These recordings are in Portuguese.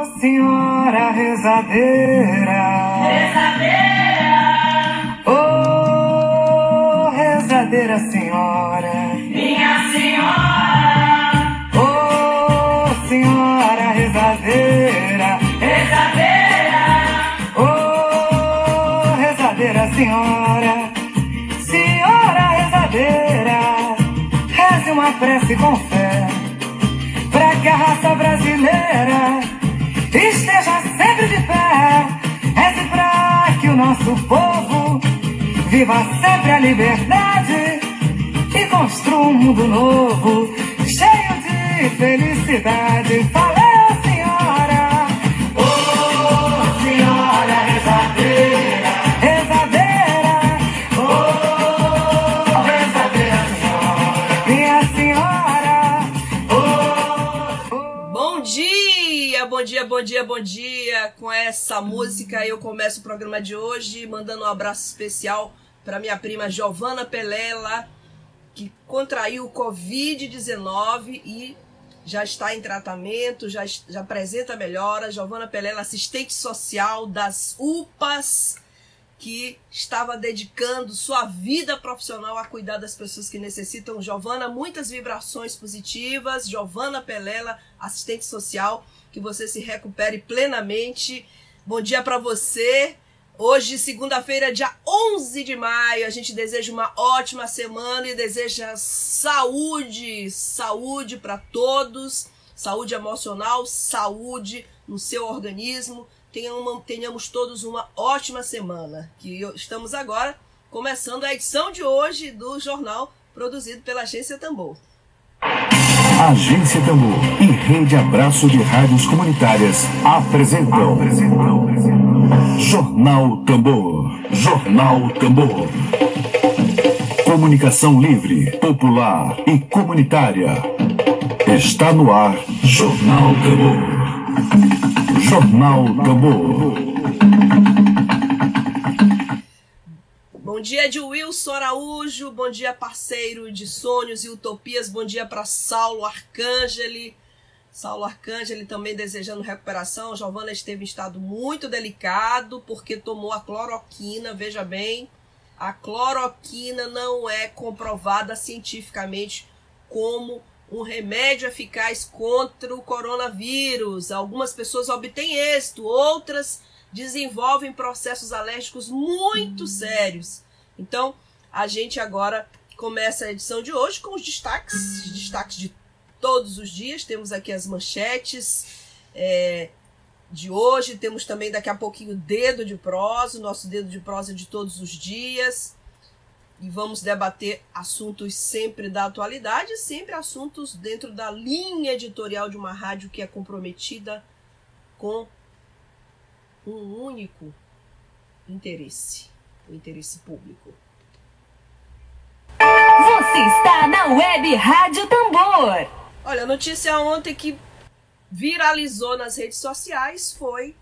Ô senhora rezadeira. Rezadeira. Ô rezadeira senhora. Minha senhora. Ô senhora rezadeira. Rezadeira. Ô rezadeira senhora. Senhora rezadeira. Reze uma prece com fé. Nosso povo viva sempre a liberdade e construa um mundo novo, cheio de felicidade. Valeu, senhora! Ô, senhora rezadeira, rezadeira, ô, rezadeira, senhora, minha senhora, ô. Bom dia, bom dia, bom dia, bom dia. Com essa música eu começo o programa de hoje mandando um abraço especial para minha prima Giovana Pelela, que contraiu o Covid-19 e já está em tratamento, já, já apresenta melhora. Giovana Pelela, assistente social das UPAs, que estava dedicando sua vida profissional a cuidar das pessoas que necessitam. Giovana, muitas vibrações positivas. Giovana Pelela, assistente social, que você se recupere plenamente. Bom dia para você. Hoje, segunda-feira, dia 11 de maio, a gente deseja uma ótima semana e deseja saúde, saúde para todos, saúde emocional, saúde no seu organismo. Tenhamos, tenhamos todos uma ótima semana. Que estamos agora começando a edição de hoje do jornal produzido pela Agência Tambor. Agência Tambor e Rede Abraço de Rádios Comunitárias apresentam, Jornal Tambor. Jornal Tambor. Comunicação livre, popular e comunitária. Está no ar Jornal Tambor. Jornal Tambor. Bom dia de Wilson Araújo, bom dia parceiro de sonhos e utopias, bom dia para Saulo Arcangeli. Saulo Arcangeli também desejando recuperação. Giovana esteve em estado muito delicado porque tomou a cloroquina, veja bem. A cloroquina não é comprovada cientificamente como um remédio eficaz contra o coronavírus. Algumas pessoas obtêm êxito, outras desenvolvem processos alérgicos muito sérios. Então, a gente agora começa a edição de hoje com os destaques, destaques de todos os dias. Temos aqui as manchetes é, de hoje, temos também daqui a pouquinho o dedo de prosa, o nosso dedo de prosa de todos os dias. E vamos debater assuntos sempre da atualidade, sempre assuntos dentro da linha editorial de uma rádio que é comprometida com um único interesse, o interesse público. Você está na Web Rádio Tambor. Olha, a notícia ontem que viralizou nas redes sociais foi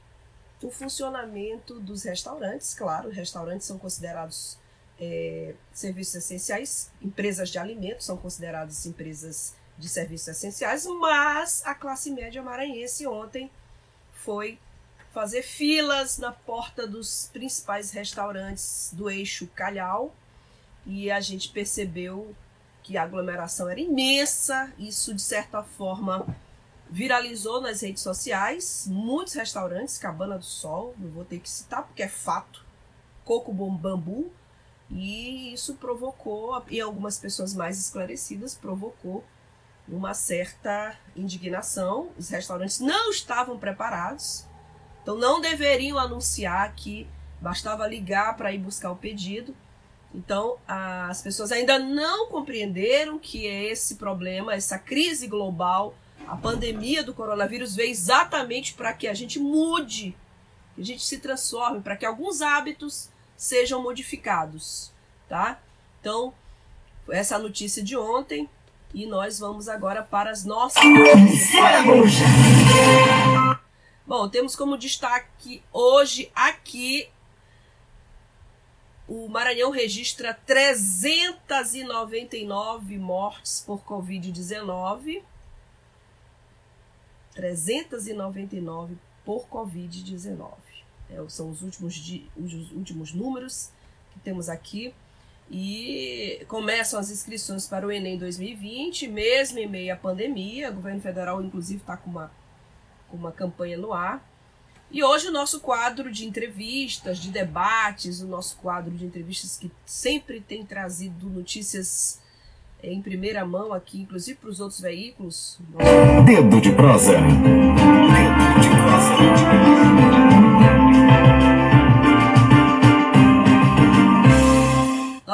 o funcionamento dos restaurantes. Claro, restaurantes são considerados é, serviços essenciais, empresas de alimentos são consideradas empresas de serviços essenciais, mas a classe média maranhense ontem foi fazer filas na porta dos principais restaurantes do eixo Calhau. E a gente percebeu que a aglomeração era imensa, isso de certa forma viralizou nas redes sociais, muitos restaurantes, Cabana do Sol, não vou ter que citar porque é fato, Coco Bom Bambu, e isso provocou, e algumas pessoas mais esclarecidas, provocou uma certa indignação. Os restaurantes não estavam preparados, então não deveriam anunciar que bastava ligar para ir buscar o pedido. Então as pessoas ainda não compreenderam que esse problema, essa crise global, a pandemia do coronavírus veio exatamente para que a gente mude, que a gente se transforme, para que alguns hábitos sejam modificados, tá? Então, essa é a notícia de ontem e nós vamos agora para as nossas Bom, temos como destaque hoje aqui o Maranhão registra 399 mortes por Covid-19. 399 por Covid-19. É, são os últimos, di- os últimos números que temos aqui. E começam as inscrições para o Enem 2020, mesmo em meio à pandemia. O governo federal, inclusive, está com uma, com uma campanha no ar. E hoje o nosso quadro de entrevistas, de debates, o nosso quadro de entrevistas que sempre tem trazido notícias eh, em primeira mão aqui, inclusive para os outros veículos. Dedo de prosa. Dedo de prosa.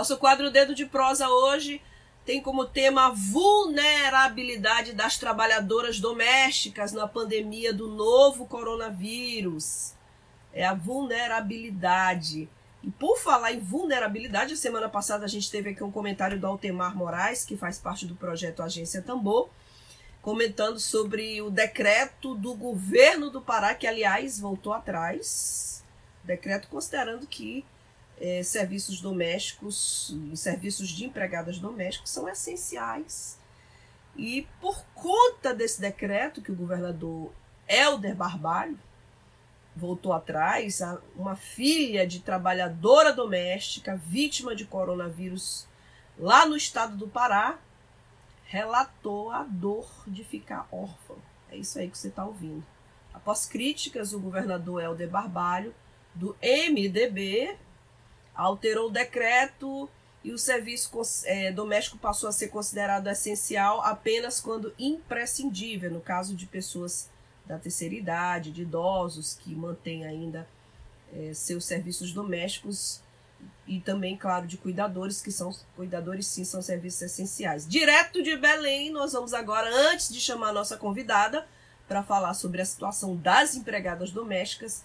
Nosso quadro Dedo de Prosa hoje tem como tema a vulnerabilidade das trabalhadoras domésticas na pandemia do novo coronavírus. É a vulnerabilidade. E por falar em vulnerabilidade, a semana passada a gente teve aqui um comentário do Altemar Moraes, que faz parte do projeto Agência Tambor, comentando sobre o decreto do governo do Pará, que aliás voltou atrás. Decreto considerando que eh, serviços domésticos, serviços de empregadas domésticas são essenciais. E por conta desse decreto que o governador Helder Barbalho voltou atrás, uma filha de trabalhadora doméstica vítima de coronavírus lá no estado do Pará relatou a dor de ficar órfã. É isso aí que você está ouvindo. Após críticas, o governador Helder Barbalho, do MDB, alterou o decreto e o serviço eh, doméstico passou a ser considerado essencial apenas quando imprescindível, no caso de pessoas da terceira idade, de idosos que mantêm ainda eh, seus serviços domésticos e também, claro, de cuidadores, que são cuidadores sim, são serviços essenciais. Direto de Belém, nós vamos agora, antes de chamar a nossa convidada, para falar sobre a situação das empregadas domésticas,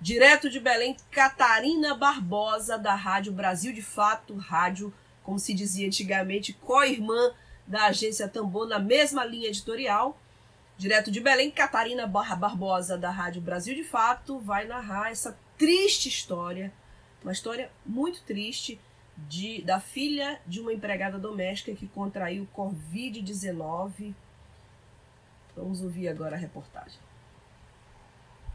Direto de Belém, Catarina Barbosa, da Rádio Brasil de Fato, rádio, como se dizia antigamente, co-irmã da agência Tambor, na mesma linha editorial. Direto de Belém, Catarina Barbosa, da Rádio Brasil de Fato, vai narrar essa triste história, uma história muito triste, de, da filha de uma empregada doméstica que contraiu Covid-19. Vamos ouvir agora a reportagem.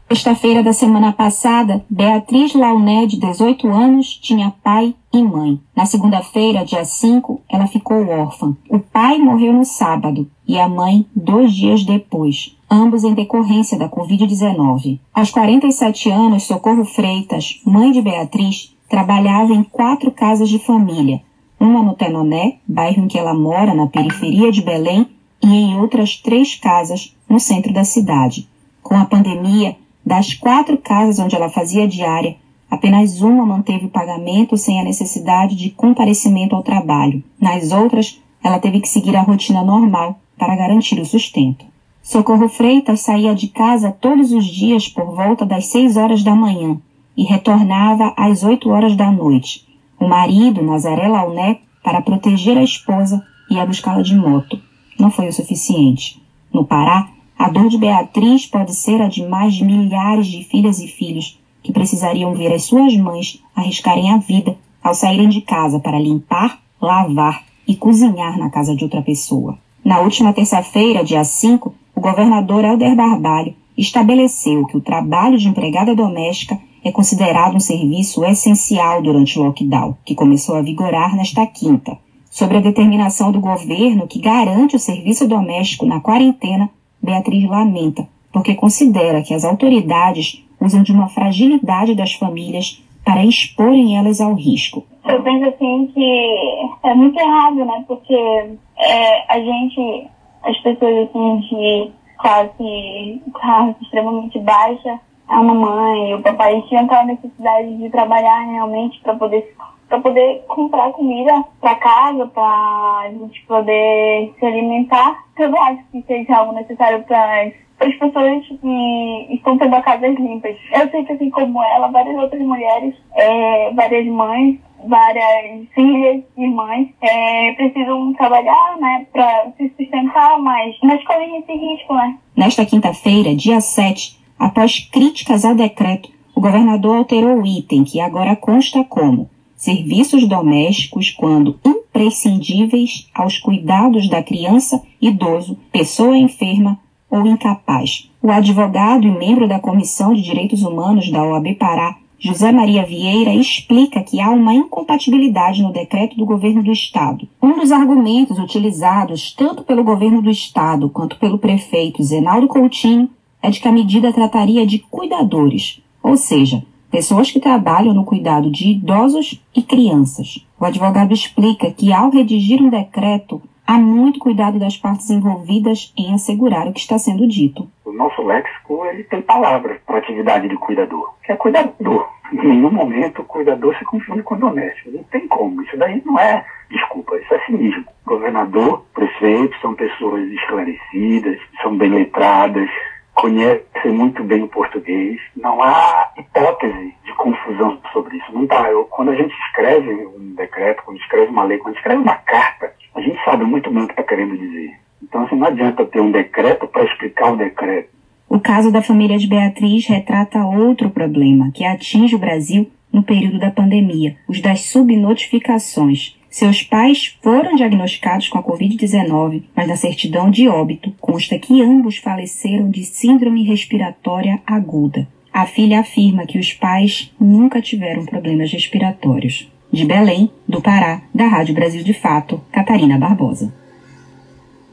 Sexta-feira da semana passada, Beatriz Launé, de 18 anos, tinha pai e mãe. Na segunda-feira, dia 5, ela ficou órfã. O pai morreu no sábado e a mãe dois dias depois, ambos em decorrência da Covid-19. Aos 47 anos, Socorro Freitas, mãe de Beatriz, trabalhava em quatro casas de família, uma no Tenoné, bairro em que ela mora, na periferia de Belém, e em outras três casas no centro da cidade. Com a pandemia, das quatro casas onde ela fazia diária, apenas uma manteve o pagamento sem a necessidade de comparecimento ao trabalho. Nas outras, ela teve que seguir a rotina normal para garantir o sustento. Socorro Freitas saía de casa todos os dias por volta das seis horas da manhã e retornava às oito horas da noite. O marido, Nazaré Launé, para proteger a esposa, ia buscá-la de moto. Não foi o suficiente. No Pará, a dor de Beatriz pode ser a de mais de milhares de filhas e filhos que precisariam ver as suas mães arriscarem a vida ao saírem de casa para limpar, lavar e cozinhar na casa de outra pessoa. Na última terça-feira, dia 5, o governador Helder Barbalho estabeleceu que o trabalho de empregada doméstica é considerado um serviço essencial durante o lockdown, que começou a vigorar nesta quinta. Sobre a determinação do governo que garante o serviço doméstico na quarentena, Beatriz lamenta, porque considera que as autoridades usam de uma fragilidade das famílias para exporem elas ao risco. Eu penso assim que é muito errado, né? Porque é, a gente, as pessoas assim de classe, classe extremamente baixa, a mamãe e o papai tinham aquela necessidade de trabalhar realmente para poder para poder comprar comida para casa, para a gente poder se alimentar. Eu acho que seja algo necessário para as pessoas que estão tendo casas limpas. Eu sei que assim como ela, várias outras mulheres, é, várias mães, várias filhas e mães é, precisam trabalhar, né, para se sustentar, mas mas correm esse risco, né? Nesta quinta-feira, dia 7, após críticas ao decreto, o governador alterou o item que agora consta como serviços domésticos quando imprescindíveis aos cuidados da criança, idoso, pessoa enferma ou incapaz. O advogado e membro da Comissão de Direitos Humanos da OAB Pará, José Maria Vieira, explica que há uma incompatibilidade no decreto do governo do Estado. Um dos argumentos utilizados tanto pelo governo do Estado quanto pelo prefeito Zenaldo Coutinho é de que a medida trataria de cuidadores, ou seja, pessoas que trabalham no cuidado de idosos e crianças. O advogado explica que, ao redigir um decreto, há muito cuidado das partes envolvidas em assegurar o que está sendo dito. O nosso léxico ele tem palavras para atividade de cuidador, que é cuidador. Em nenhum momento o cuidador se confunde com doméstico. Não tem como. Isso daí não é desculpa, isso é cinismo. Governador, prefeito são pessoas esclarecidas, são bem letradas, conhecem muito bem o português. Não há hipótese de confusão sobre isso. Não tá. Eu, quando a gente escreve um decreto, quando escreve uma lei, quando escreve uma carta, a gente sabe muito bem o que está querendo dizer. Então, assim, não adianta ter um decreto para explicar o decreto. O caso da família de Beatriz retrata outro problema que atinge o Brasil no período da pandemia, os das subnotificações. Seus pais foram diagnosticados com a Covid-19, mas na certidão de óbito consta que ambos faleceram de síndrome respiratória aguda. A filha afirma que os pais nunca tiveram problemas respiratórios. De Belém, do Pará, da Rádio Brasil de Fato, Catarina Barbosa.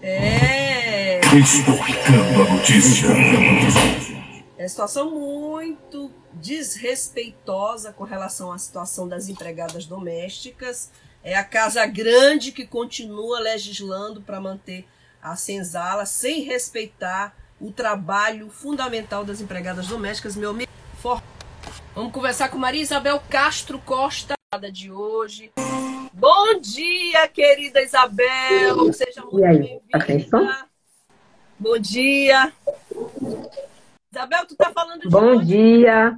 É. Explicando a notícia. É situação muito desrespeitosa com relação à situação das empregadas domésticas. É a Casa Grande que continua legislando para manter a senzala sem respeitar o trabalho fundamental das empregadas domésticas. Meu amigo, for... vamos conversar com Maria Isabel Castro Costa de hoje. Bom dia, querida Isabel. Seja muito bem-vinda. Bom dia. Isabel, tu tá falando de Bom onde? dia.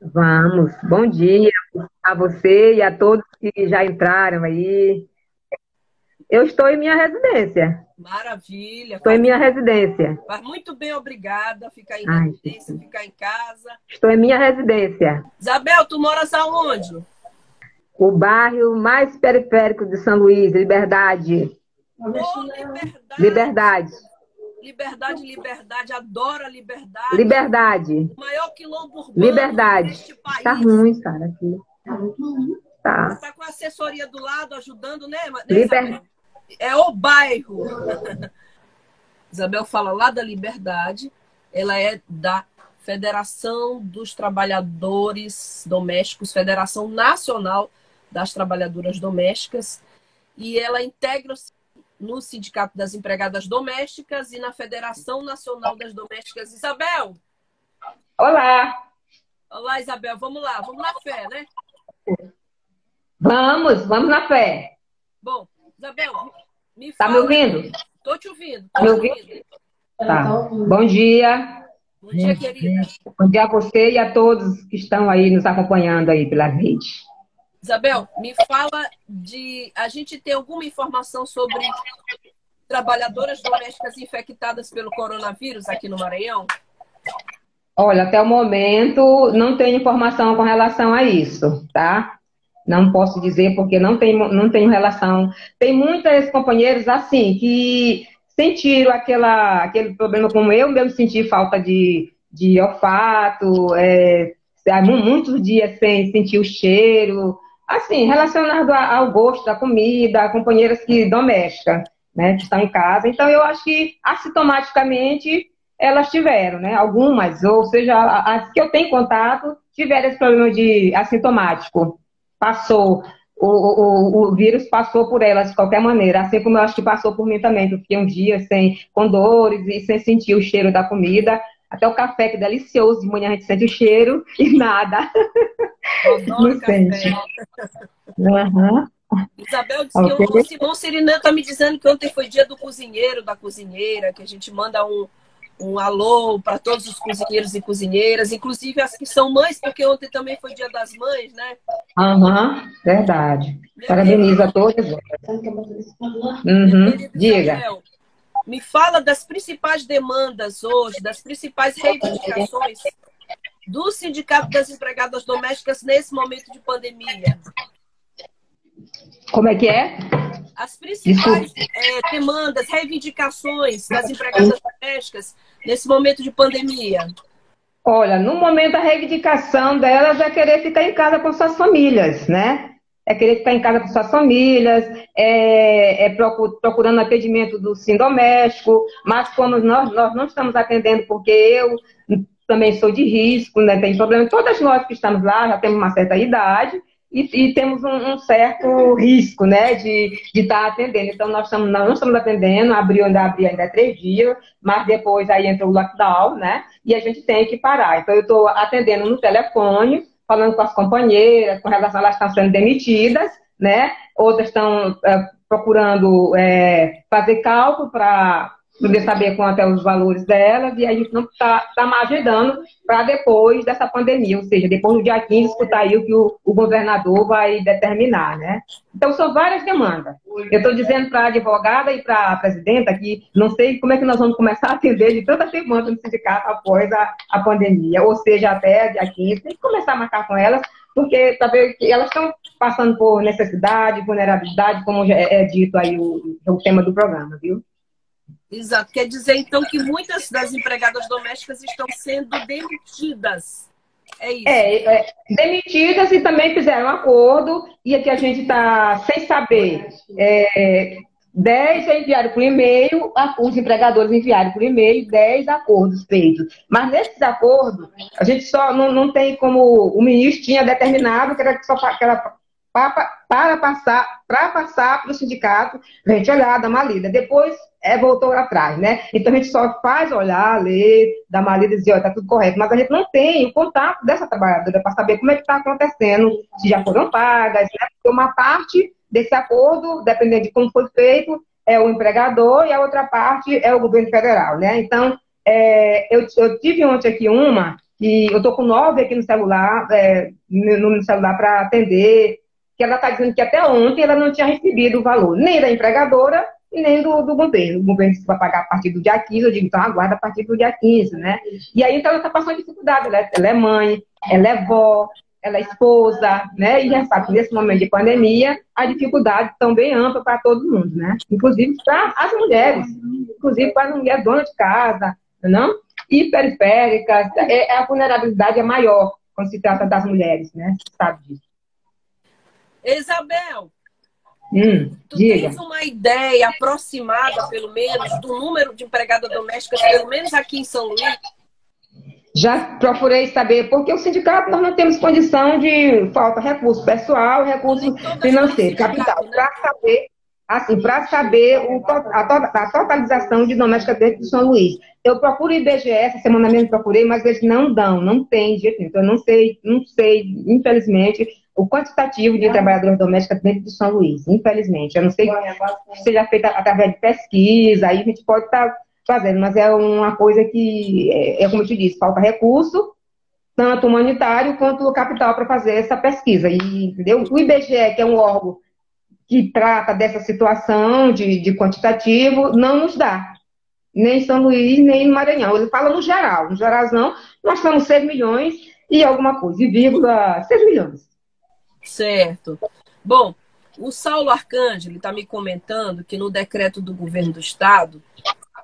Vamos. Bom dia a você e a todos que já entraram aí. Eu estou em minha residência. Maravilha. Estou em minha residência. Faz muito bem, obrigada. Ficar em Ai, residência, ficar em casa. Estou em minha residência. Isabel, tu moras aonde? O bairro mais periférico de São Luís, Liberdade. Ô, liberdade. Liberdade. Liberdade, liberdade. Adoro a liberdade. Liberdade. O maior quilombo urbano Liberdade. Tá ruim, cara, aqui. Tá. Tá com a assessoria do lado ajudando, né? né, Liber-? É o bairro. Isabel fala lá da Liberdade. Ela é da Federação dos Trabalhadores Domésticos, Federação Nacional das Trabalhadoras Domésticas. E ela integra-se no Sindicato das Empregadas Domésticas e na Federação Nacional das Domésticas. Isabel! Olá. Olá, Isabel. Vamos lá. Vamos na fé, né? Vamos, vamos na fé. Bom, Isabel, me Tá me ouvindo? Tô te ouvindo. Tá Tô me te ouvindo? Tá. Bom dia. Bom dia, querida. Bom dia a você e a todos que estão aí nos acompanhando aí pela rede. Isabel, me fala de. A gente tem alguma informação sobre trabalhadoras domésticas infectadas pelo coronavírus aqui no Maranhão? Olha, até o momento não tenho informação com relação a isso, tá? Não posso dizer porque não tenho, não tenho relação. Tem muitas companheiros assim que sentiram aquela, aquele problema como eu mesmo senti falta de, de olfato, é, muitos dias sem sentir o cheiro, assim, relacionado ao gosto da comida, companheiras que domésticas, né, que estão em casa. Então eu acho que assintomaticamente elas tiveram, né? Algumas, ou seja, as que eu tenho contato, tiveram esse problema de assintomático. Passou, o, o, o vírus passou por elas de qualquer maneira, assim como eu acho que passou por mim também, que eu fiquei um dia sem, com dores e sem sentir o cheiro da comida. Até o café, que é delicioso, de manhã a gente sente o cheiro e nada. Não sente. Aham. Isabel disse Ok. que o Simão Sirinã está me dizendo que ontem foi dia do cozinheiro, da cozinheira, que a gente manda um, um alô para todos os cozinheiros e cozinheiras, inclusive as que são mães, porque ontem também foi dia das mães, né? Aham, verdade. Meu Parabenizo a todas. Uhum. Diga. Isabel, me fala das principais demandas hoje, das principais reivindicações do Sindicato das Empregadas Domésticas nesse momento de pandemia. Como é que é? as principais é, demandas, reivindicações das empregadas domésticas nesse momento de pandemia? Olha, no momento a reivindicação delas é querer ficar em casa com suas famílias, né? É querer ficar em casa com suas famílias, é, é procurando atendimento do sim doméstico, mas como nós, nós não estamos atendendo porque eu também sou de risco, né? Tem problema. Todas nós que estamos lá já temos uma certa idade, e, e temos um, um, certo risco, né, de estar tá atendendo. Então, nós, estamos, não estamos atendendo, abriu, ainda abriu ainda três dias, mas depois aí entra o lockdown, né, e a gente tem que parar. Então, eu estou atendendo no telefone, falando com as companheiras, com relação a elas estão sendo demitidas, né, outras estão é, procurando é, fazer cálculo para poder saber quanto é os valores delas, e a gente não está tá mais ajudando para depois dessa pandemia, ou seja, depois do dia 15, escutar aí o que o, o governador vai determinar, né? Então, são várias demandas. Eu estou dizendo para a advogada e para a presidenta que não sei como é que nós vamos começar a atender de tanta demanda no sindicato após a, a pandemia, ou seja, até dia 15, tem que começar a marcar com elas, porque saber que elas estão passando por necessidade, vulnerabilidade, como é, é dito aí o, o tema do programa, viu? Exato. Quer dizer, então, que muitas das empregadas domésticas estão sendo demitidas. É isso. É, é demitidas e também fizeram um acordo, e aqui a gente está sem saber. É, 10 enviaram por e-mail, os empregadores enviaram por e-mail 10 acordos feitos. Mas nesses acordos, a gente só não, não tem como o ministro tinha determinado que era só que era para, para passar para passar para o sindicato, gente olhar, dar uma lida. Depois é, voltou atrás, né? Então a gente só faz olhar, ler, dar uma lida e dizer, olha, tá tudo correto, mas a gente não tem o contato dessa trabalhadora para saber como é que está acontecendo, se já foram pagas, né? Porque uma parte desse acordo, dependendo de como foi feito, é o empregador e a outra parte é o governo federal, né? Então, é, eu, eu tive ontem aqui uma, e eu estou com nove aqui no celular, é, no, no celular para atender, que ela está dizendo que até ontem ela não tinha recebido o valor nem da empregadora e nem do, do governo. O governo vai pagar a partir do dia 15, eu digo, então aguarda a partir do dia 15, né? E aí, então, ela está passando dificuldade. Ela é, ela é mãe, ela é vó, ela é esposa, né? E já sabe que nesse momento de pandemia, a dificuldade também ampla para todo mundo, né? Inclusive para as mulheres, inclusive para as mulheres donas de casa, não? E periféricas, é, a vulnerabilidade é maior quando se trata das mulheres, né? Sabe disso. Isabel, Hum, tu diga. tens uma ideia aproximada, pelo menos, do número de empregadas domésticas, pelo menos aqui em São Luís? Já procurei saber, porque o sindicato nós não temos condição de falta recurso pessoal, recurso financeiro, capital, né? para saber, assim, para saber o, a, a, totalização de doméstica dentro de São Luís. Eu procuro IBGE, essa semana mesmo procurei, mas eles não dão, não tem jeito Então, eu não sei, não sei, infelizmente, o quantitativo de trabalhadoras domésticas dentro de São Luís, infelizmente. Eu não sei se seja feita através de pesquisa, aí a gente pode estar tá fazendo, mas é uma coisa que, é, é como eu te disse, falta recurso, tanto humanitário quanto capital para fazer essa pesquisa. E, entendeu? O IBGE, que é um órgão que trata dessa situação de, de quantitativo, não nos dá. Nem em São Luís, nem no Maranhão. Ele fala no geral. No geralzão, nós somos 6 milhões e alguma coisa, e vírgula 6 milhões. Certo. Bom, o Saulo Arcângelo está me comentando que no decreto do governo do estado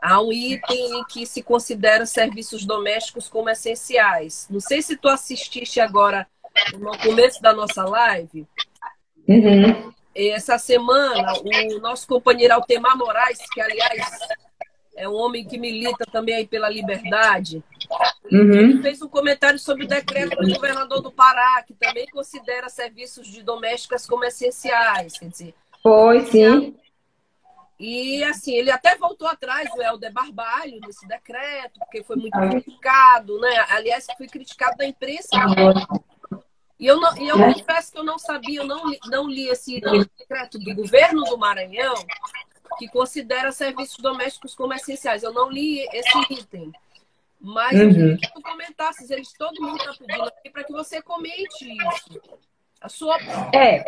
há um item em que se considera serviços domésticos como essenciais. Não sei se tu assististe agora no começo da nossa live. Uhum. Essa semana, o nosso companheiro Altemar Moraes, que aliás é um homem que milita também aí pela liberdade. Uhum. Ele fez um comentário sobre o decreto do governador do Pará, que também considera serviços de domésticas como essenciais. Quer dizer, Foi, sim. E assim, ele até voltou atrás do Helder Barbalho nesse decreto, porque foi muito criticado, né? Aliás, foi criticado na imprensa. E eu, não, e eu confesso que eu não sabia, eu não li, não li esse decreto do governo do Maranhão, que considera serviços domésticos como essenciais. Eu não li esse item. Mas eu queria que tu comentasses, eles todo mundo está pedindo aqui para que você comente isso. A sua. É.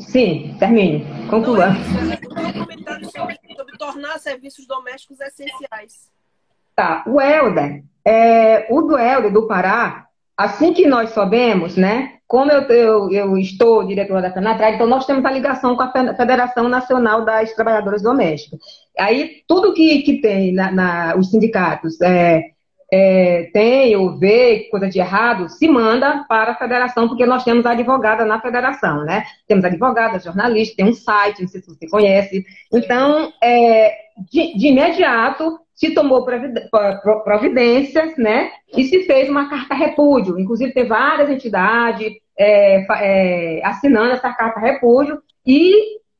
Sim, termine. Conclua. Não, é comentário sobre, sobre tornar serviços domésticos essenciais. Tá. O Helder, é, o do Helder do Pará, assim que nós soubemos, né? Como eu, eu, eu estou diretora da FENATRAG, então nós temos a ligação com a Federação Nacional das Trabalhadoras Domésticas. Aí, tudo que, que tem na, na os sindicatos é, é, tem ou vê coisa de errado, se manda para a federação, porque nós temos advogada na federação, né? Temos advogada, jornalista, tem um site, não sei se você conhece. Então, é, de, de imediato, se tomou providências, né? E se fez uma carta repúdio. Inclusive, tem várias entidades é, é, assinando essa carta repúdio e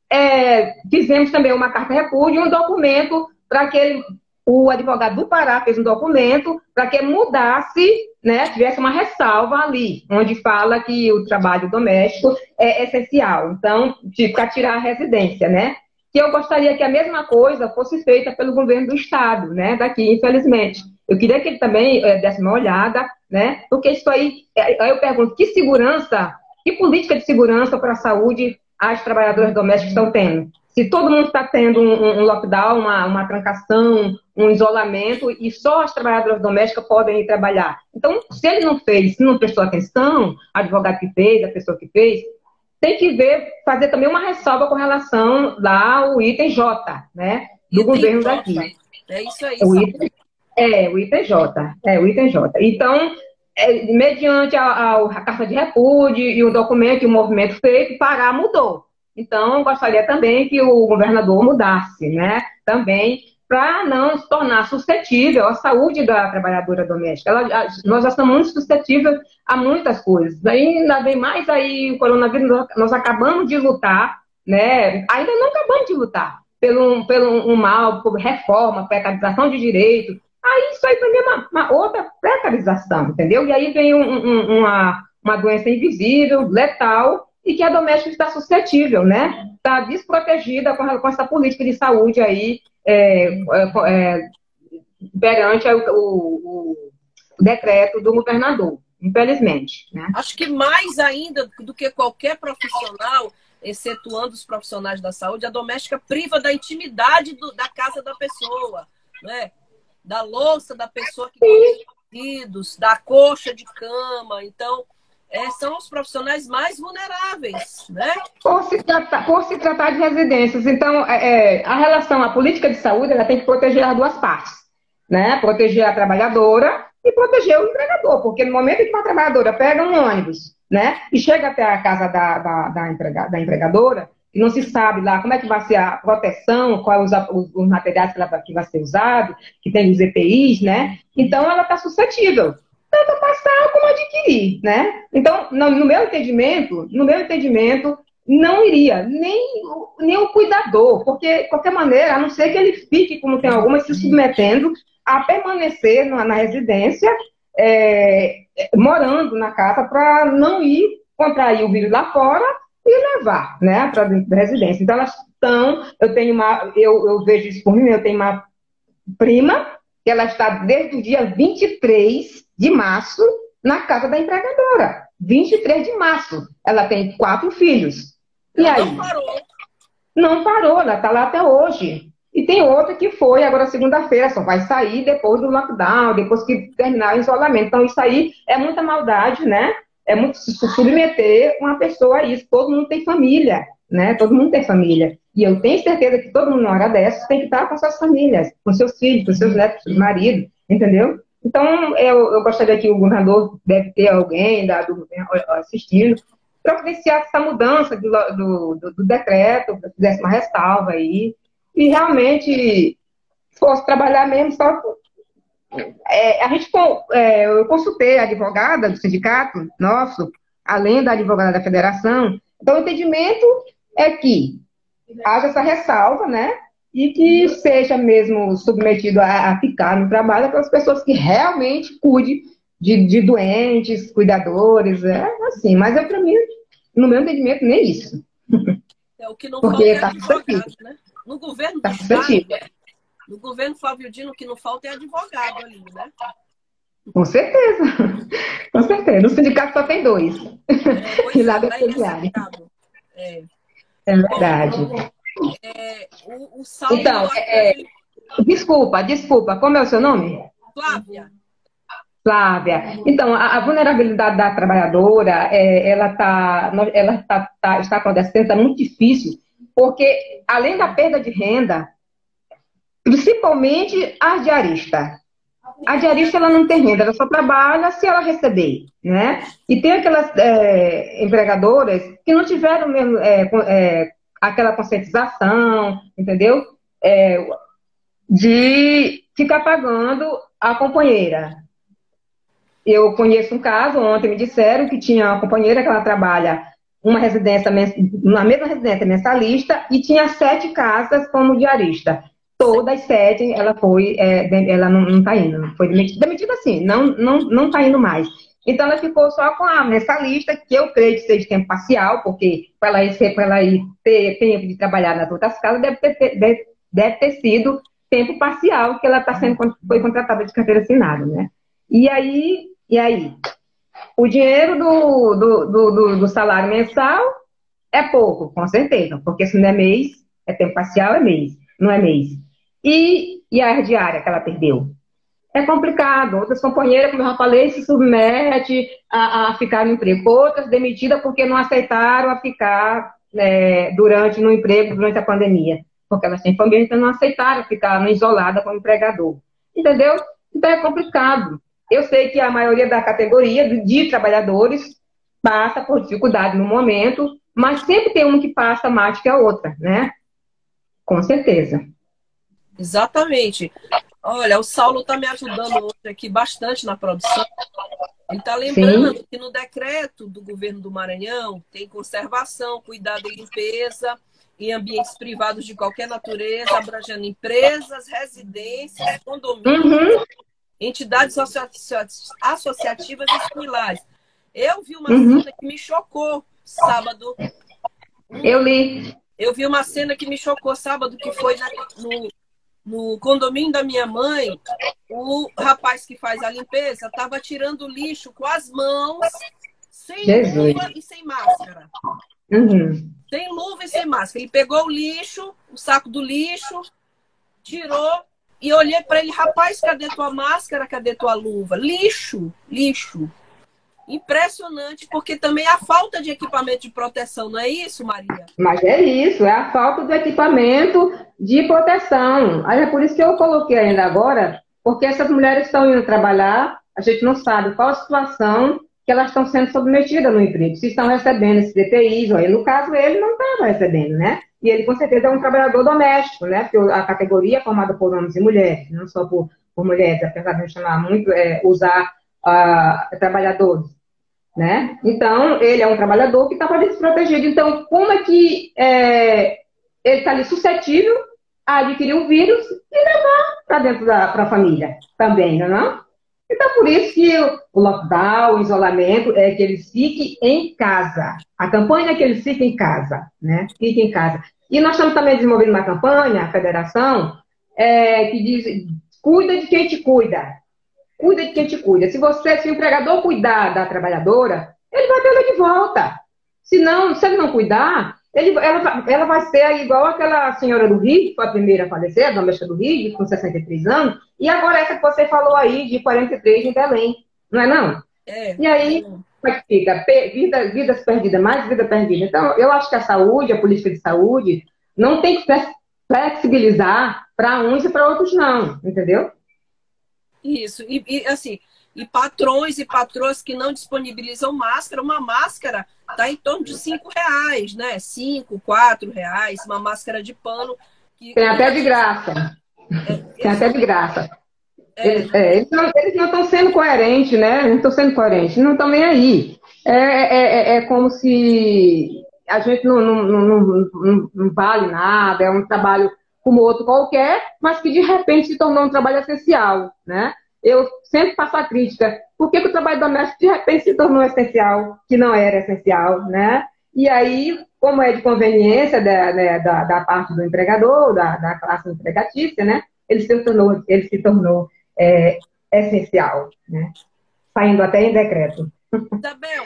é, fizemos também uma carta repúdio e um documento para que o advogado do Pará fez um documento para que mudasse, né, tivesse uma ressalva ali, onde fala que o trabalho doméstico é essencial. Então, para tirar a residência, né? Que eu gostaria que a mesma coisa fosse feita pelo governo do estado, né, daqui, infelizmente. Eu queria que ele também é, desse uma olhada, né, porque isso aí, é, aí eu pergunto, que segurança, que política de segurança para a saúde as trabalhadoras domésticas estão tendo? Se todo mundo está tendo um, um lockdown, uma, uma trancação, um isolamento, e só as trabalhadoras domésticas podem ir trabalhar. Então, se ele não fez, se não prestou atenção, advogado que fez, a pessoa que fez, tem que ver, fazer também uma ressalva com relação lá ao item J, né? Do item governo J. daqui. É isso aí. O item, é, o item J. É, o item J. Então, é, mediante a, a, carta de repúdio e o documento e o movimento feito, Pará mudou. Então, gostaria também que o governador mudasse, né? Também para não se tornar suscetível à saúde da trabalhadora doméstica. Ela, nós já estamos muito suscetíveis a muitas coisas. Ainda vem mais aí o coronavírus, nós acabamos de lutar, né? Ainda não acabamos de lutar pelo, pelo um mal, por reforma, precarização de direito. Aí isso aí também é uma, uma outra precarização, entendeu? E aí vem um, um, uma, uma doença invisível, letal, e que a doméstica está suscetível, né? Está desprotegida com, essa política de saúde aí é, é, é, perante o, o, o, decreto do governador, infelizmente. Né? Acho que mais ainda do que qualquer profissional, excetuando os profissionais da saúde, a doméstica priva da intimidade do, da casa da pessoa, né? da louça da pessoa que tem da coxa de cama. Então, é, são os profissionais mais vulneráveis, né? Por se tratar, por se tratar de residências. Então, é, é, a relação, a política de saúde, ela tem que proteger as duas partes, né? Proteger a trabalhadora e proteger o empregador, porque no momento em que uma trabalhadora pega um ônibus, né, e chega até a casa da, da, da, emprega, da empregadora, e não se sabe lá como é que vai ser a proteção, quais os, os, materiais que, ela, que vai ser usado, que tem os EPIs, né? Então ela está suscetível tanto passar como adquirir, né? Então, no, meu entendimento, no meu entendimento, não iria, nem, nem o cuidador, porque, de qualquer maneira, a não ser que ele fique, como tem algumas, se submetendo a permanecer na, na residência, é, morando na casa, para não ir contrair o vírus lá fora e levar, né, para dentro da residência. Então, elas estão, eu tenho uma, eu, eu vejo isso por mim, eu tenho uma prima, que ela está desde o dia 23 de março na casa da empregadora. 23 de março. Ela tem quatro filhos. E ela aí? Não parou. Não parou, ela está lá até hoje. E tem outra que foi agora segunda-feira, só vai sair depois do lockdown, depois que terminar o isolamento. Então, isso aí é muita maldade, né? É muito submeter uma pessoa a isso. Todo mundo tem família, né? Todo mundo tem família. E eu tenho certeza que todo mundo, na hora dessa, tem que estar com suas famílias, com seus filhos, com seus netos, com seus maridos, entendeu? Então, eu, eu gostaria que o governador deve ter alguém da, do assistindo, providenciar essa mudança do, do, do, do decreto, fizesse uma ressalva aí, e realmente fosse trabalhar mesmo só. É, a gente, é, eu consultei a advogada do sindicato nosso, além da advogada da federação, então o entendimento é que haja essa ressalva, né? E que seja mesmo submetido a, a ficar no trabalho pelas pessoas que realmente cuidem de, de doentes, cuidadores, é assim. Mas é para mim, no meu entendimento, nem isso. É o que não Porque falta é tá advogado, né? No governo tá estado, no governo Flávio Dino, o que não falta é advogado ali, né? Com certeza. Com certeza. No sindicato só tem dois. É, e lá é, é. é verdade. Bom, é, o, o saldo. Então, é, é, desculpa, desculpa. Como é o seu nome? Flávia. Flávia, então, a, a vulnerabilidade da trabalhadora, é, ela, tá, ela tá, tá, está acontecendo, está muito difícil, porque além da perda de renda, principalmente a diarista. A diarista ela não tem renda, ela só trabalha se ela receber, né? E tem aquelas é, empregadoras que não tiveram mesmo é, é, aquela conscientização, entendeu? É, de ficar pagando a companheira. Eu conheço um caso, ontem me disseram que tinha uma companheira que ela trabalha uma residência, na mesma residência mensalista e tinha sete casas como diarista. Todas sete, ela foi, é, ela não está indo, foi demitida, demitida assim, não não não está indo mais. Então ela ficou só com a mensalista, que eu creio que seja tempo parcial, porque para ela, ela ir ter tempo de trabalhar nas outras casas, deve ter, deve, deve ter sido tempo parcial que ela está sendo foi contratada de carteira assinada, né? E aí, e aí, o dinheiro do, do, do, do, salário mensal é pouco, com certeza, porque se não é mês, é tempo parcial, é mês, não é mês. E, e a diária que ela perdeu? É complicado. Outras companheiras, como eu já falei, se submete a, a ficar no emprego. Outras demitidas porque não aceitaram a ficar é, durante no emprego durante a pandemia porque elas têm família, então não aceitaram ficar isolada com o empregador. Entendeu? Então é complicado. Eu sei que a maioria da categoria de trabalhadores passa por dificuldade no momento, mas sempre tem uma que passa mais que a outra, né? Com certeza. Exatamente. Olha, o Saulo está me ajudando hoje aqui bastante na produção. Ele está lembrando Sim. que no decreto do governo do Maranhão tem conservação, cuidado e limpeza, em ambientes privados de qualquer natureza, abrangendo empresas, residências, condomínios, uhum. entidades associativas e similares. Eu vi uma uhum. cena que me chocou sábado. Eu li. Eu vi uma cena que me chocou sábado, que foi na, no, no condomínio da minha mãe. O rapaz que faz a limpeza estava tirando lixo com as mãos, sem Jesus. luva e sem máscara. Uhum. Sem luva e sem máscara. Ele pegou o lixo, o saco do lixo, tirou e olhei para ele, rapaz, cadê tua máscara? Cadê tua luva? Lixo, lixo. Impressionante, porque também a falta de equipamento de proteção, não é isso, Maria? Mas é isso, é a falta do equipamento de proteção. Aí é por isso que eu coloquei ainda agora, porque essas mulheres estão indo trabalhar, a gente não sabe qual a situação que elas estão sendo submetidas no emprego, se estão recebendo esses DPIs, ou aí, no caso ele não estava recebendo, né? E ele com certeza é um trabalhador doméstico, né? Porque a categoria é formada por homens e mulheres, não só por, por mulheres, apesar de chamar muito, é, usar uh, trabalhadores, né? Então, ele é um trabalhador que estava desprotegido. Então, como é que é, ele está ali suscetível a adquirir o vírus e levar para dentro da pra família também, não é? Então, por isso que o lockdown, o isolamento, é que eles fiquem em casa. A campanha é que eles fiquem em casa, né? Fiquem em casa. E nós estamos também desenvolvendo uma campanha, a federação, é, que diz, cuida de quem te cuida. Cuida de quem te cuida. Se você, se o empregador cuidar da trabalhadora, ele vai ter ela de volta. Se não, se ele não cuidar, ele, ela, ela vai ser igual aquela senhora do Rio, que foi a primeira a falecer, a doméstica do Rio, com 63 anos, e agora essa que você falou aí, de 43 em Belém, não é não? É. E aí, como é que fica? Vida, vidas perdidas, mais vida perdida. Então, eu acho que a saúde, a política de saúde, não tem que flexibilizar para uns e para outros não, entendeu? Isso, e, e assim, e patrões e patroas que não disponibilizam máscara, uma máscara está em torno de cinco reais, né? Cinco, quatro reais, uma máscara de pano. Que... Tem até de graça. É, Tem até de graça. É. Eles, é, eles, não estão sendo coerentes, né? Não estão sendo coerentes, não estão nem aí. É, é, é, é, como se a gente não, não, não, não, não vale nada, é um trabalho como outro qualquer, mas que de repente se tornou um trabalho essencial, né? eu sempre faço a crítica. Por que, que o trabalho doméstico de repente se tornou essencial, que não era essencial, né? E aí, como é de conveniência da, né, da, da, parte do empregador, da, da classe empregatícia, né? Ele se tornou, ele se tornou é, essencial, né? Saindo até em decreto. Isabel,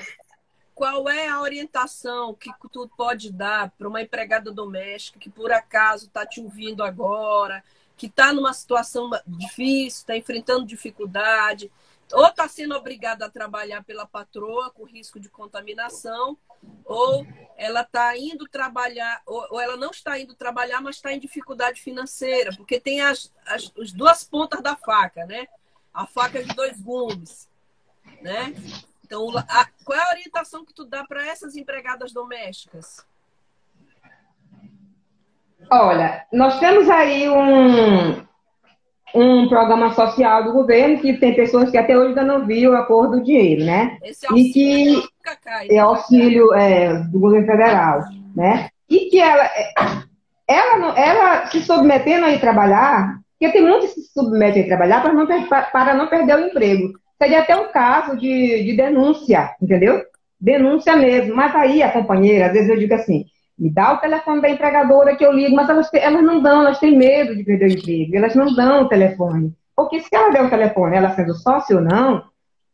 qual é a orientação que tu pode dar para uma empregada doméstica que por acaso está te ouvindo agora, que está numa situação difícil, está enfrentando dificuldade, ou está sendo obrigada a trabalhar pela patroa com risco de contaminação, ou ela está indo trabalhar, ou, ou, ela não está indo trabalhar, mas está em dificuldade financeira, porque tem as, as, as duas pontas da faca, né? A faca de dois gumes, né? Então, a, qual é a orientação que tu dá para essas empregadas domésticas? Olha, nós temos aí um, um programa social do governo que tem pessoas que até hoje ainda não viram a cor do dinheiro, né? Esse auxílio e que cai, é auxílio é, do governo federal, né? E que ela, ela, ela se submetendo a ir trabalhar, porque tem muitos que se submetem a trabalhar para não, para não perder o emprego. Seria até um caso de, de denúncia, entendeu? Denúncia mesmo. Mas aí a companheira, às vezes eu digo assim, me dá o telefone da empregadora que eu ligo, mas elas, elas não dão, elas têm medo de perder o emprego, elas não dão o telefone. Porque se ela der o telefone, ela sendo sócio ou não,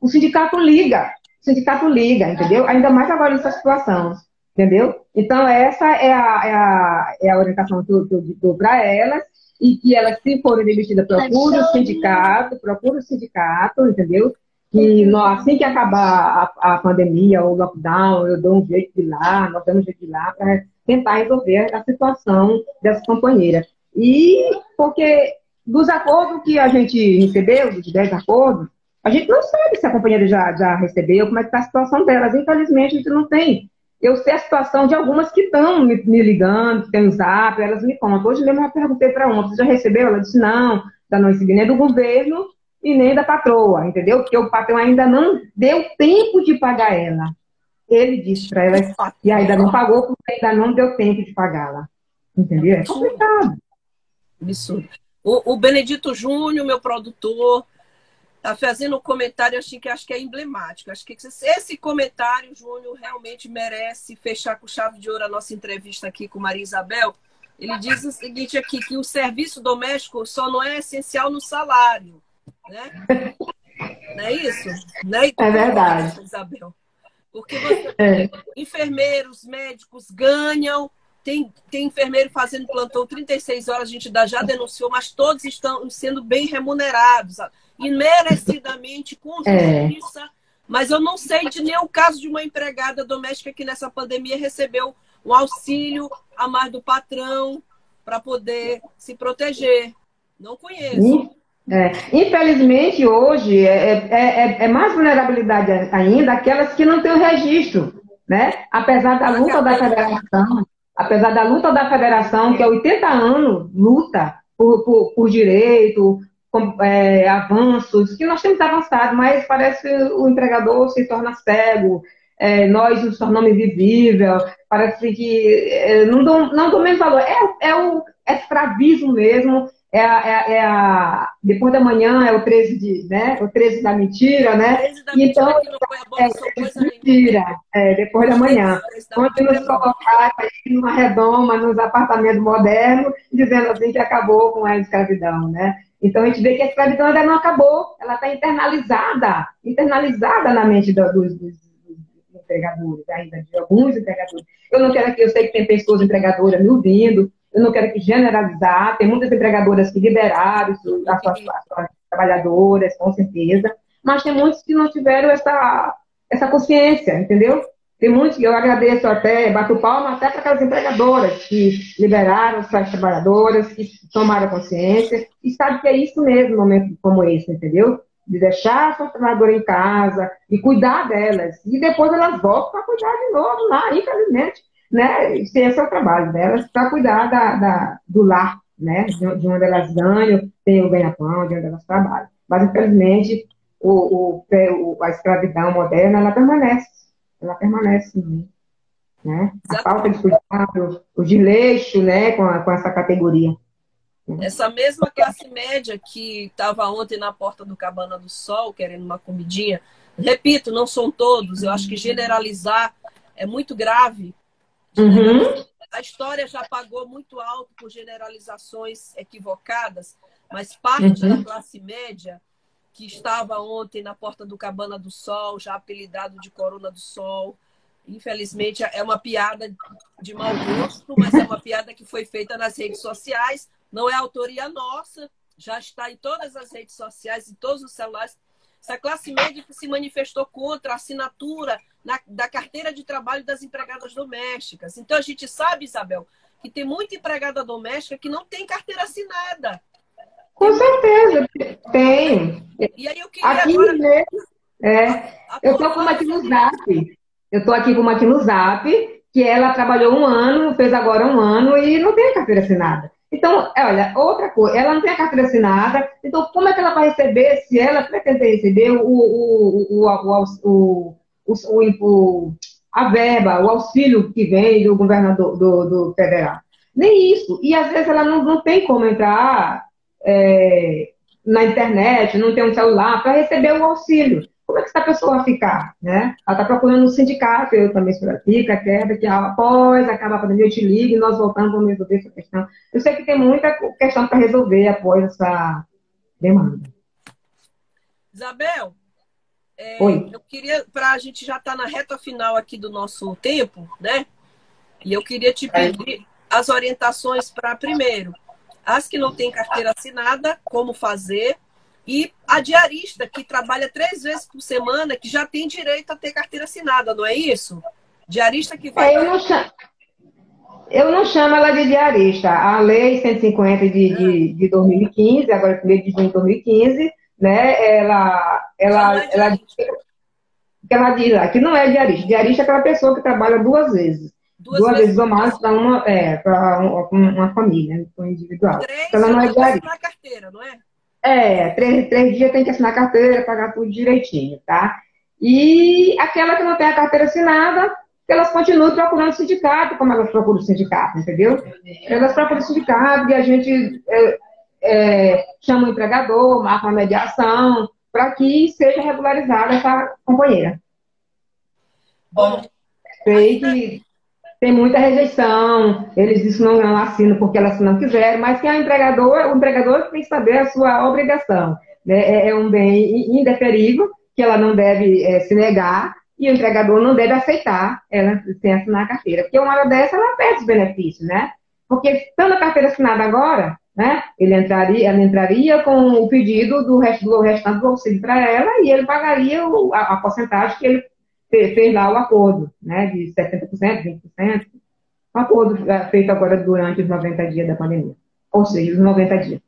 o sindicato liga. O sindicato liga, entendeu? Ainda mais agora nessa situação, entendeu? Então, essa é a, é a, é a orientação que eu, dou para elas, e que elas, se forem demitidas, procurem o sindicato, procurem o sindicato, entendeu? que nós, assim que acabar a, a, pandemia ou o lockdown, eu dou um jeito de lá, nós damos um jeito de lá para tentar resolver a situação dessas companheiras. E porque dos acordos que a gente recebeu, dos 10 acordos, a gente não sabe se a companheira já, já recebeu, como é que está a situação delas. Infelizmente, a gente não tem. Eu sei a situação de algumas que estão me, me, ligando, que tem o zap, elas me contam. Hoje mesmo eu perguntei para uma, você já recebeu? Ela disse, não, da não recebi nem do governo, e nem da patroa, entendeu? Porque o patrão ainda não deu tempo de pagar ela. Ele disse para ela e ainda não pagou porque ainda não deu tempo de pagá-la. Entendeu? É complicado. Absurdo. O, o Benedito Júnior, meu produtor, fazendo um comentário assim, que acho que é emblemático. Acho que esse comentário, Júnior, realmente merece fechar com chave de ouro a nossa entrevista aqui com Maria Isabel. Ele diz o seguinte aqui, que o serviço doméstico só não é essencial no salário né? Não é isso? Não é, é verdade. Isabel. Porque você, é. enfermeiros, médicos ganham, tem, tem enfermeiro fazendo plantão 36 horas, a gente já denunciou, mas todos estão sendo bem remunerados, e merecidamente, com é. justiça. É. Mas eu não sei de nenhum caso de uma empregada doméstica que nessa pandemia recebeu um auxílio a mais do patrão para poder se proteger. Não conheço. É, infelizmente, hoje, é, é, é, é, mais vulnerabilidade ainda aquelas que não têm o registro, né? Apesar da luta da federação, apesar da luta da federação, que há 80 anos luta por, por, por direito, com, é, avanços, que nós temos avançado, mas parece que o empregador se torna cego, é, nós nos tornamos invisível, parece que é, não dou, não menos valor. É, é o escravismo mesmo, é a, é, é a, depois da manhã é o 13 de, né? O 13 da mentira, né? 13 da então, mentira, é, mentira, é, depois da manhã. Quando nos colocar numa redoma, nos apartamentos modernos, dizendo assim que acabou com a escravidão, né? Então a gente vê que a escravidão ainda não acabou, ela está internalizada, internalizada na mente do, dos, dos, dos empregadores, ainda de alguns empregadores. Eu não quero que eu sei que tem pessoas empregadoras me ouvindo, eu não quero aqui generalizar, tem muitas empregadoras que liberaram as suas, as suas trabalhadoras, com certeza, mas tem muitos que não tiveram essa, essa consciência, entendeu? Tem muitos que eu agradeço até, bato palma até para aquelas empregadoras que liberaram suas trabalhadoras, que tomaram consciência e sabe que é isso mesmo, num momento como esse, entendeu? De deixar a sua trabalhadora em casa e cuidar delas. E depois elas voltam para cuidar de novo lá, infelizmente né? Esse é o trabalho delas para cuidar da, da, do lar, né? De, de onde elas ganham, tem o ganha-pão, de onde elas trabalham. Mas, infelizmente, o, o, a escravidão moderna, ela permanece. Ela permanece, né? A falta de cuidado, o desleixo, né? Com, a, com essa categoria. Essa mesma classe média que estava ontem na porta do Cabana do Sol, querendo uma comidinha, repito, não são todos, eu acho que generalizar é muito grave, Uhum. A história já pagou muito alto por generalizações equivocadas, mas parte uhum. da classe média que estava ontem na porta do Cabana do Sol, já apelidado de Corona do Sol, infelizmente é uma piada de mau gosto, mas é uma piada que foi feita nas redes sociais não é autoria nossa, já está em todas as redes sociais, em todos os celulares. Essa classe média que se manifestou contra a assinatura na, da carteira de trabalho das empregadas domésticas. Então a gente sabe, Isabel, que tem muita empregada doméstica que não tem carteira assinada. Com certeza, tem. E aí eu queria Aqui agora. mesmo, é, eu estou com uma aqui no Zap. Eu estou aqui com uma aqui no Zap, que ela trabalhou um ano, fez agora um ano e não tem a carteira assinada. Então, é, olha, outra coisa, ela não tem a carteira assinada, então como é que ela vai receber, se ela pretender receber o, o, o, o, o, o, o a verba, o auxílio que vem do governador do, do federal? Nem isso. E às vezes ela não, não tem como entrar é, na internet, não tem um celular para receber o auxílio. Como é que essa pessoa vai ficar? Né? Ela está procurando um sindicato, eu também sou fica, quer que após acabar a pandemia eu te ligue e nós voltamos, vamos resolver essa questão. Eu sei que tem muita questão para resolver após essa demanda. Isabel, é, Oi. eu queria, para a gente já estar na reta final aqui do nosso tempo, né? E eu queria te pedir as orientações para, primeiro, as que não têm carteira assinada, como fazer, e a diarista, que trabalha três vezes por semana, que já tem direito a ter carteira assinada, não é isso? Diarista que vai. É, eu, não chamo, eu não chamo ela de diarista. A lei 150 de, de, de 2015, agora 1 de junho de 2015, né, ela, ela, é ela, que ela diz lá que não é diarista. Diarista é aquela pessoa que trabalha duas vezes. Duas, Duas, vezes ou mais para uma, é, para uma, família, né, um individual. Três, Então, ela não é você diarista. na carteira, não é? É, três, três dias tem que assinar a carteira, pagar tudo direitinho, tá? E aquela que não tem a carteira assinada, elas continuam procurando sindicato, como elas procuram o sindicato, entendeu? Elas procuram o sindicato e a gente é, é, chama o empregador, marca uma mediação, para que seja regularizada essa companheira. Bom, Sei que tem muita rejeição, eles dizem não, não assinam porque elas não quiserem, mas que é o empregador, o empregador tem que saber a sua obrigação. né? É, é um bem indeferível que ela não deve é, se negar e o empregador não deve aceitar ela sem assinar a carteira. Porque uma hora dessa ela perde os benefícios, né? Porque estando a carteira assinada agora, né, ele entraria, ela entraria com o pedido do, resto, do restante do auxílio para ela e ele pagaria o- a, a porcentagem que ele fez lá o acordo, né, de 70%, 20%, um acordo é, feito agora durante os 90 dias da pandemia. Ou seja, os 90 dias.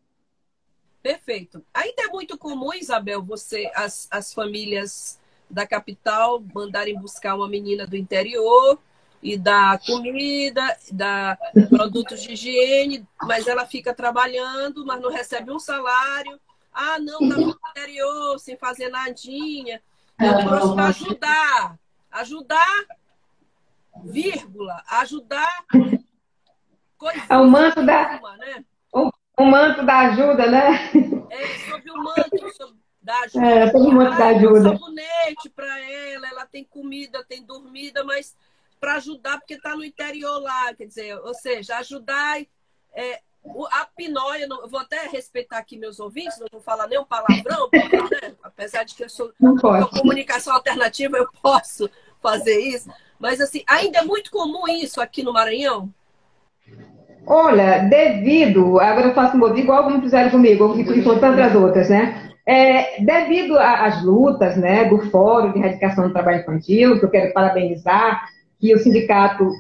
Perfeito. Ainda é muito comum, Isabel, você, as, as famílias da capital mandarem buscar uma menina do interior e dar comida, dar produtos de higiene, mas ela fica trabalhando, mas não recebe um salário. Ah, não, tá no interior, sem fazer nadinha. Eu trouxe para ajudar. Ajudar, vírgula, ajudar coisa É o manto da, nenhuma, né? o manto da ajuda, né? É, sobre o manto sobre, da ajuda. É, sobre o manto da Ah, ajuda. sabonete para ela, ela tem comida, tem dormida, mas para ajudar, porque está no interior lá, quer dizer, ou seja, ajudar é, o- a pinóia, não- vou até respeitar aqui meus ouvintes, não vou falar nenhum palavrão, porque, né, apesar de que eu sou comunicação alternativa, eu posso fazer isso, mas assim, ainda é muito comum isso aqui no Maranhão? Olha, devido, agora eu faço um movimento igual como fizeram comigo, e com tantas outras, né? É, devido às lutas, né, do Fórum de Erradicação do Trabalho Infantil, que eu quero parabenizar, que o sindicato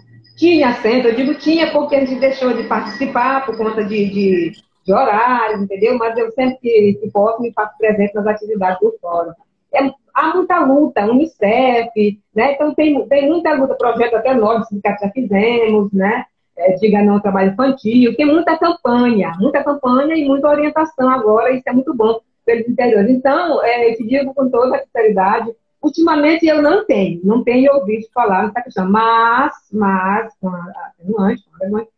tinha assento, eu digo tinha porque a gente deixou de participar por conta de, de, de horários, entendeu? Mas eu sempre que, que posso me faço presente nas atividades do Fórum. É, há muita luta, Unicef, né? Então tem, tem muita luta, projeto até nós, sindicatos já fizemos, né? é, Diga Não Trabalho Infantil, tem muita campanha, muita campanha e muita orientação agora, isso é muito bom pelos interiores. Então, é, eu te digo com toda a sinceridade, ultimamente eu não tenho, não tenho ouvido falar nessa questão, mas, mas, com a atenuante, com a atenuante,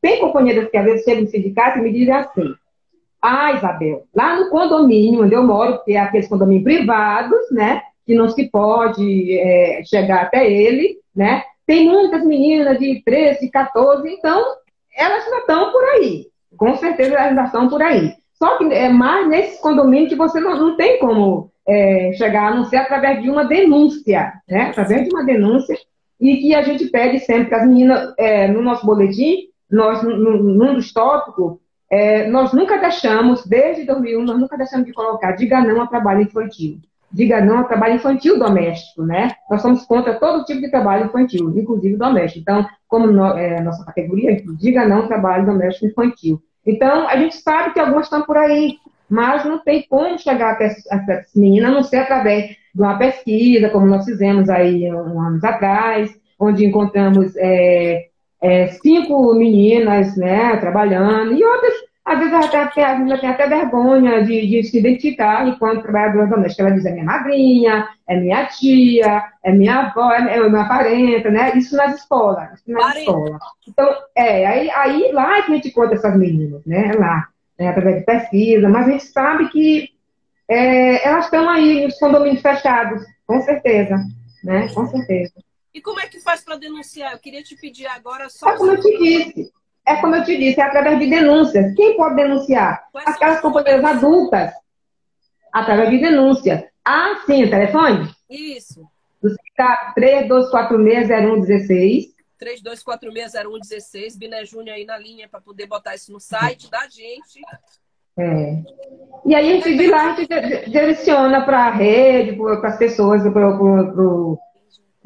tem companheiras que às vezes chegam no sindicato e me dizem assim, ah, Isabel, lá no condomínio onde eu moro, que é aqueles condomínios privados, né, que não se pode é, chegar até ele, né, tem muitas meninas de 13, 14, então elas já estão por aí. Com certeza elas já estão por aí. Só que é mais nesses condomínios que você não, não tem como é, chegar, a ser através de uma denúncia, né? Através de uma denúncia, e que a gente pede sempre que as meninas, é, no nosso boletim, nós, num dos tópicos, é, nós nunca deixamos, desde 2001, nós nunca deixamos de colocar diga não a trabalho infantil. Diga não a trabalho infantil doméstico, né? Nós somos contra todo tipo de trabalho infantil, inclusive doméstico. Então, como no, é, nossa categoria, diga não trabalho doméstico infantil. Então, a gente sabe que algumas estão por aí, mas não tem como chegar até essas meninas, a não ser através de uma pesquisa, como nós fizemos aí um, anos atrás, onde encontramos é, é, cinco meninas né, trabalhando, e outras, às vezes até, a menina tem até vergonha de, de, se identificar enquanto trabalhadora doméstica. Ela diz, é minha madrinha, é minha tia, é minha avó, é, é minha parenta, né? Isso nas escolas, isso nas escolas. Então, é, aí, aí lá que a gente conta essas meninas, né? Lá, né, através de pesquisa, mas a gente sabe que é, elas estão aí nos condomínios fechados, com certeza, né? Com certeza. E como é que faz para denunciar? Eu queria te pedir agora só. É como eu te disse. É como eu te disse, é através de denúncias. Quem pode denunciar? Quais Aquelas companheiras adultas. Através de denúncia. Ah, sim, o telefone? Isso. Do 32460116. 32460116. Biné Júnior aí na linha para poder botar isso no site da gente. É. E aí a gente de lá a gente direciona para a rede, para as pessoas, para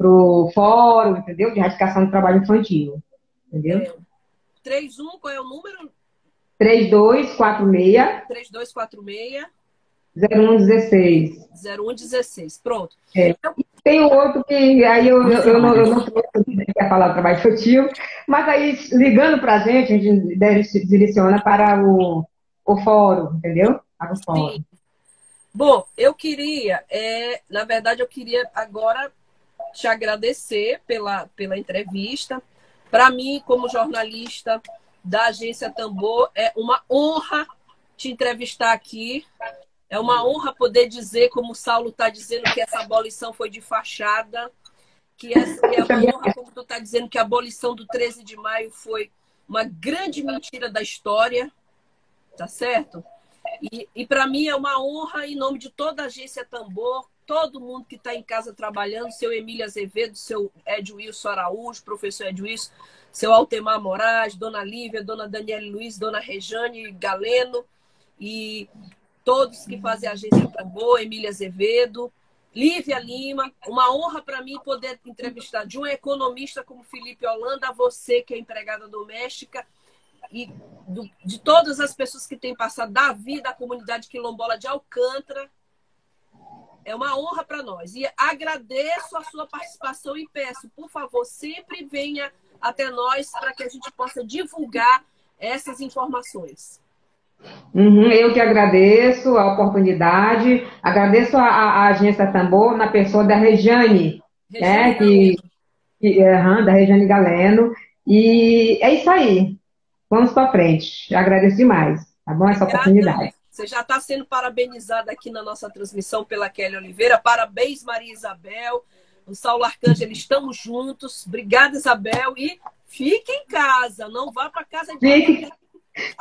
o fórum, entendeu? De erradicação do trabalho infantil. Entendeu? É. 31, qual é o número? 3246. 3246. 0116. 0116, pronto. É. Então, tem outro que aí eu, eu, eu não, eu não quer falar do trabalho infantil, mas aí ligando para a gente, a gente direciona para o, o fórum, entendeu? Para o fórum. Sim. Bom, eu queria, é, na verdade, eu queria agora te agradecer pela, pela entrevista. Para mim, como jornalista da agência Tambor, é uma honra te entrevistar aqui. É uma honra poder dizer, como o Saulo está dizendo, que essa abolição foi de fachada. Que, essa, é uma honra, como tu está dizendo, que a abolição do 13 de maio foi uma grande mentira da história. Tá certo? E, e para mim é uma honra, em nome de toda a agência Tambor, todo mundo que está em casa trabalhando, seu Emília Azevedo, seu Ed Wilson Araújo, professor Ed Wilson, seu Altemar Moraes, dona Lívia, dona Daniele Luiz, dona Rejane Galeno e todos que fazem a agência Tambor, Emília Azevedo, Lívia Lima, uma honra para mim poder entrevistar de um economista como Felipe Holanda, você que é empregada doméstica, e do, de todas as pessoas que têm passado da vida da comunidade quilombola de Alcântara, é uma honra para nós. E agradeço a sua participação e peço, por favor, sempre venha até nós para que a gente possa divulgar essas informações. Uhum, eu que agradeço a oportunidade, agradeço a, a, agência Tambor na pessoa da Rejane, né, que, que uhum, da Rejane Galeno, e é isso aí. Vamos para frente. Eu agradeço demais, tá bom? Essa oportunidade. Você já está sendo parabenizada aqui na nossa transmissão pela Kelly Oliveira. Parabéns, Maria Isabel. O Saulo Arcângelo, estamos juntos. Obrigada, Isabel. E fique em casa, não vá para casa de fique,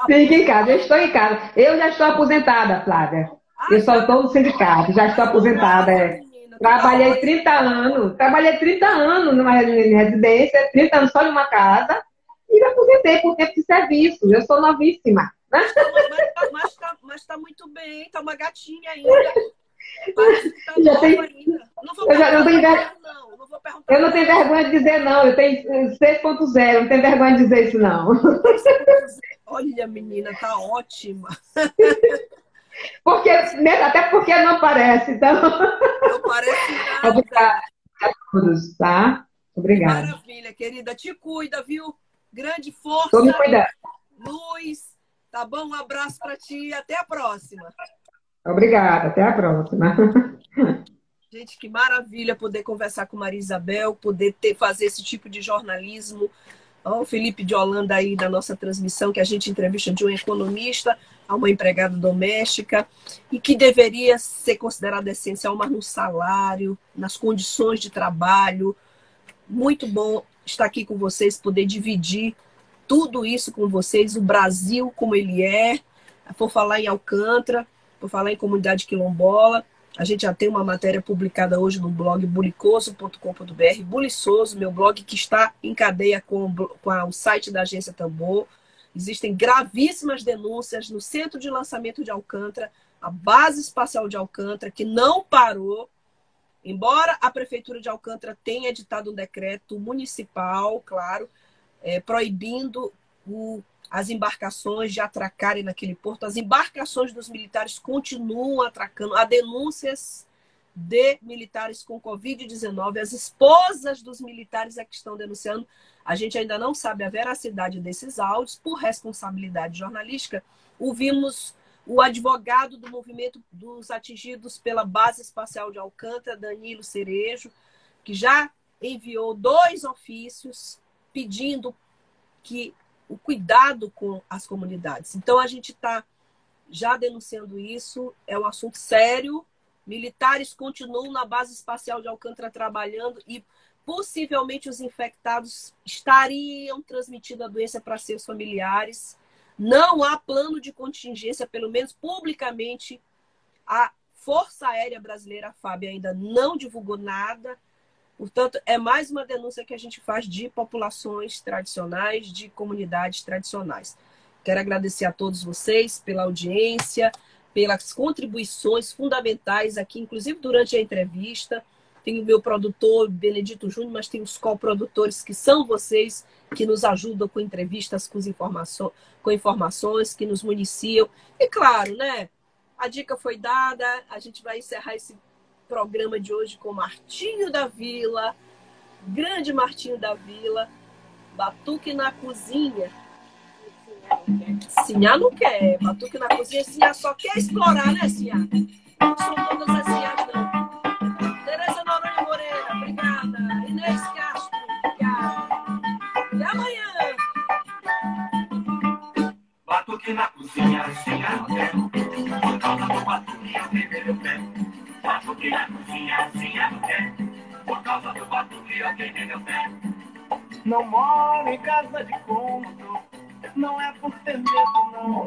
fique em casa, eu estou em casa. Eu já estou aposentada, Flávia. Eu só estou no sindicato, já estou aposentada. É. Trabalhei 30 anos, trabalhei 30 anos numa residência, 30 anos só em uma casa, e me aposentei por tempo de serviço. Eu sou novíssima. Mas, mas, mas, tá, mas tá muito bem, tá uma gatinha ainda. Parece que tá já tem... ainda. Não vou eu já não tenho ver... não. não vou perguntar eu não tenho vergonha de dizer não, eu tenho 6.0, não tenho vergonha de dizer isso não. Olha, menina, tá ótima. Porque, até porque não parece, então. Não parece nada. Obrigada a todos, tá? Obrigada. Maravilha, querida. Te cuida, viu? Grande força. Tô me cuidando. Luz Tá bom? Um abraço para ti e até a próxima. Obrigada, até a próxima. Gente, que maravilha poder conversar com Maria Isabel, poder ter, fazer esse tipo de jornalismo. Ó, o Felipe de Holanda aí na nossa transmissão, que a gente entrevista de um economista a uma empregada doméstica, e que deveria ser considerada essencial, mas no salário, nas condições de trabalho. Muito bom estar aqui com vocês, poder dividir tudo isso com vocês, o Brasil como ele é, por falar em Alcântara, por falar em comunidade quilombola. A gente já tem uma matéria publicada hoje no blog bulicoso.com.br, Buliçoso, meu blog que está em cadeia com, com a, o site da Agência Tambor. Existem gravíssimas denúncias no centro de lançamento de Alcântara, a base espacial de Alcântara, que não parou. Embora a prefeitura de Alcântara tenha editado um decreto municipal, claro, é, proibindo o, as embarcações de atracarem naquele porto, as embarcações dos militares continuam atracando. Há denúncias de militares com Covid-19. As esposas dos militares é que estão denunciando. A gente ainda não sabe a veracidade desses áudios. Por responsabilidade jornalística, ouvimos o advogado do movimento dos atingidos pela Base Espacial de Alcântara, Danilo Cerejo, que já enviou dois ofícios pedindo que o cuidado com as comunidades. Então, a gente está já denunciando isso, é um assunto sério, Militares continuam na base espacial de Alcântara trabalhando e possivelmente os infectados estariam transmitindo a doença para seus familiares. Não há plano de contingência, pelo menos publicamente. A Força Aérea Brasileira, a FAB, ainda não divulgou nada. Portanto, é mais uma denúncia que a gente faz de populações tradicionais, de comunidades tradicionais. Quero agradecer a todos vocês pela audiência pelas contribuições fundamentais aqui, inclusive durante a entrevista. Tem o meu produtor, Benedito Júnior, mas tem os coprodutores que são vocês, que nos ajudam com entrevistas, com, com informações, que nos municiam. E claro, né? A dica foi dada, a gente vai encerrar esse programa de hoje com Martinho da Vila, grande Martinho da Vila, Batuque na Cozinha, Sinhá não quer. Batuque na cozinha, Sinhá só quer explorar, né, Sinhá? Não são todas as Sinhás, não. Tereza Noronha Moreira, obrigada. Inês Castro, obrigada. Até amanhã. Batuque na cozinha, Sinhá não quer. Por causa do batuque, eu queimei meu pé. Batuque na cozinha, Sinhá não quer. Por causa do batuque, eu queimei meu pé. Não moro em casa de cômodo. Não é por ter medo, não.